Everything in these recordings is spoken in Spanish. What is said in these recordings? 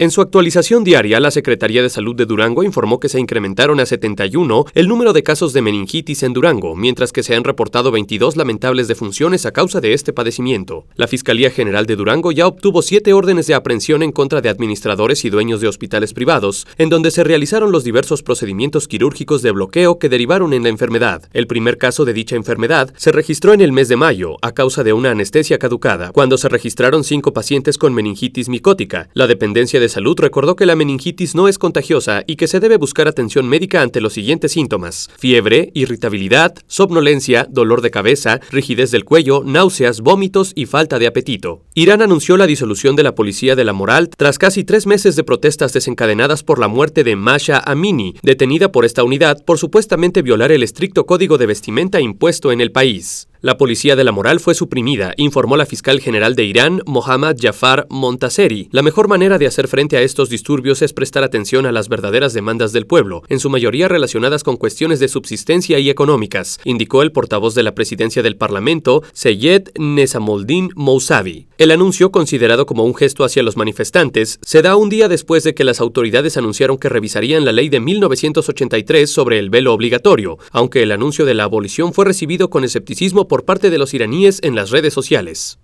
En su actualización diaria, la Secretaría de Salud de Durango informó que se incrementaron a 71 el número de casos de meningitis en Durango, mientras que se han reportado 22 lamentables defunciones a causa de este padecimiento. La Fiscalía General de Durango ya obtuvo siete órdenes de aprehensión en contra de administradores y dueños de hospitales privados, en donde se realizaron los diversos procedimientos quirúrgicos de bloqueo que derivaron en la enfermedad. El primer caso de dicha enfermedad se registró en el mes de mayo, a causa de una anestesia caducada, cuando se registraron cinco pacientes con meningitis micótica. La dependencia de Salud recordó que la meningitis no es contagiosa y que se debe buscar atención médica ante los siguientes síntomas: fiebre, irritabilidad, somnolencia, dolor de cabeza, rigidez del cuello, náuseas, vómitos y falta de apetito. Irán anunció la disolución de la Policía de la Moral tras casi tres meses de protestas desencadenadas por la muerte de Masha Amini, detenida por esta unidad por supuestamente violar el estricto código de vestimenta impuesto en el país. La policía de la moral fue suprimida, informó la fiscal general de Irán, Mohammad Jafar Montaseri. La mejor manera de hacer frente a estos disturbios es prestar atención a las verdaderas demandas del pueblo, en su mayoría relacionadas con cuestiones de subsistencia y económicas, indicó el portavoz de la presidencia del Parlamento, Seyed Nesamoldin Mousavi. El anuncio, considerado como un gesto hacia los manifestantes, se da un día después de que las autoridades anunciaron que revisarían la ley de 1983 sobre el velo obligatorio, aunque el anuncio de la abolición fue recibido con escepticismo por parte de los iraníes en las redes sociales.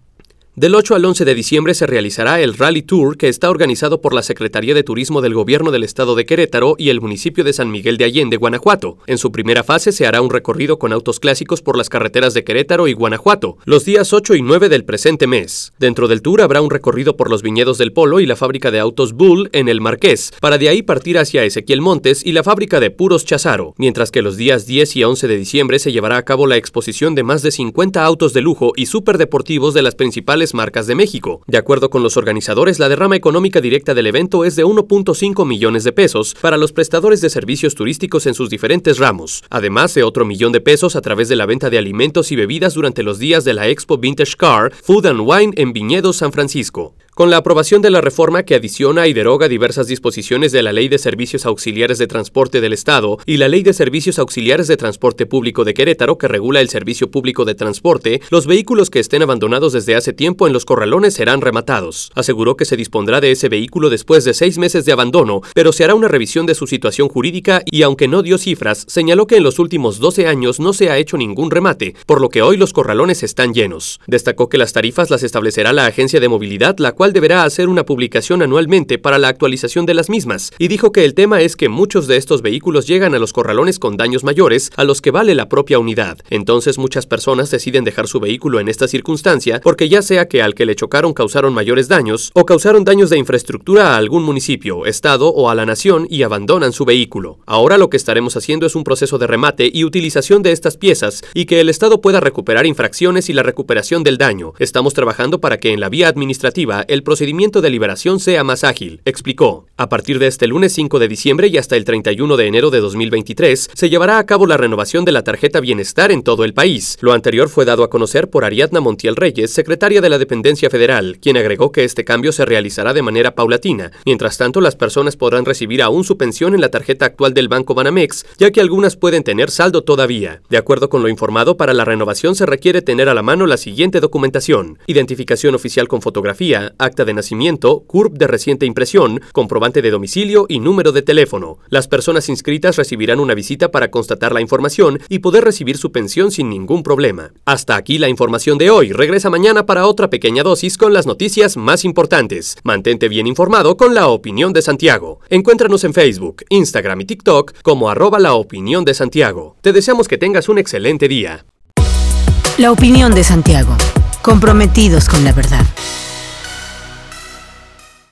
Del 8 al 11 de diciembre se realizará el Rally Tour que está organizado por la Secretaría de Turismo del Gobierno del Estado de Querétaro y el municipio de San Miguel de Allende, Guanajuato. En su primera fase se hará un recorrido con autos clásicos por las carreteras de Querétaro y Guanajuato, los días 8 y 9 del presente mes. Dentro del tour habrá un recorrido por los viñedos del Polo y la fábrica de autos Bull en el Marqués, para de ahí partir hacia Ezequiel Montes y la fábrica de puros Chazaro, mientras que los días 10 y 11 de diciembre se llevará a cabo la exposición de más de 50 autos de lujo y superdeportivos de las principales marcas de México. De acuerdo con los organizadores, la derrama económica directa del evento es de 1.5 millones de pesos para los prestadores de servicios turísticos en sus diferentes ramos, además de otro millón de pesos a través de la venta de alimentos y bebidas durante los días de la Expo Vintage Car Food and Wine en Viñedos, San Francisco. Con la aprobación de la reforma que adiciona y deroga diversas disposiciones de la Ley de Servicios Auxiliares de Transporte del Estado y la Ley de Servicios Auxiliares de Transporte Público de Querétaro que regula el servicio público de transporte, los vehículos que estén abandonados desde hace tiempo en los corralones serán rematados. Aseguró que se dispondrá de ese vehículo después de seis meses de abandono, pero se hará una revisión de su situación jurídica y aunque no dio cifras, señaló que en los últimos 12 años no se ha hecho ningún remate, por lo que hoy los corralones están llenos. Destacó que las tarifas las establecerá la Agencia de Movilidad, la deberá hacer una publicación anualmente para la actualización de las mismas, y dijo que el tema es que muchos de estos vehículos llegan a los corralones con daños mayores a los que vale la propia unidad. Entonces muchas personas deciden dejar su vehículo en esta circunstancia porque ya sea que al que le chocaron causaron mayores daños o causaron daños de infraestructura a algún municipio, estado o a la nación y abandonan su vehículo. Ahora lo que estaremos haciendo es un proceso de remate y utilización de estas piezas y que el Estado pueda recuperar infracciones y la recuperación del daño. Estamos trabajando para que en la vía administrativa el procedimiento de liberación sea más ágil, explicó. A partir de este lunes 5 de diciembre y hasta el 31 de enero de 2023, se llevará a cabo la renovación de la tarjeta Bienestar en todo el país. Lo anterior fue dado a conocer por Ariadna Montiel Reyes, secretaria de la Dependencia Federal, quien agregó que este cambio se realizará de manera paulatina. Mientras tanto, las personas podrán recibir aún su pensión en la tarjeta actual del Banco Banamex, ya que algunas pueden tener saldo todavía. De acuerdo con lo informado, para la renovación se requiere tener a la mano la siguiente documentación: identificación oficial con fotografía, acta de nacimiento, CURP de reciente impresión, comprobante de domicilio y número de teléfono. Las personas inscritas recibirán una visita para constatar la información y poder recibir su pensión sin ningún problema. Hasta aquí la información de hoy. Regresa mañana para otra pequeña dosis con las noticias más importantes. Mantente bien informado con la opinión de Santiago. Encuéntranos en Facebook, Instagram y TikTok como arroba la opinión de Santiago. Te deseamos que tengas un excelente día. La opinión de Santiago. Comprometidos con la verdad.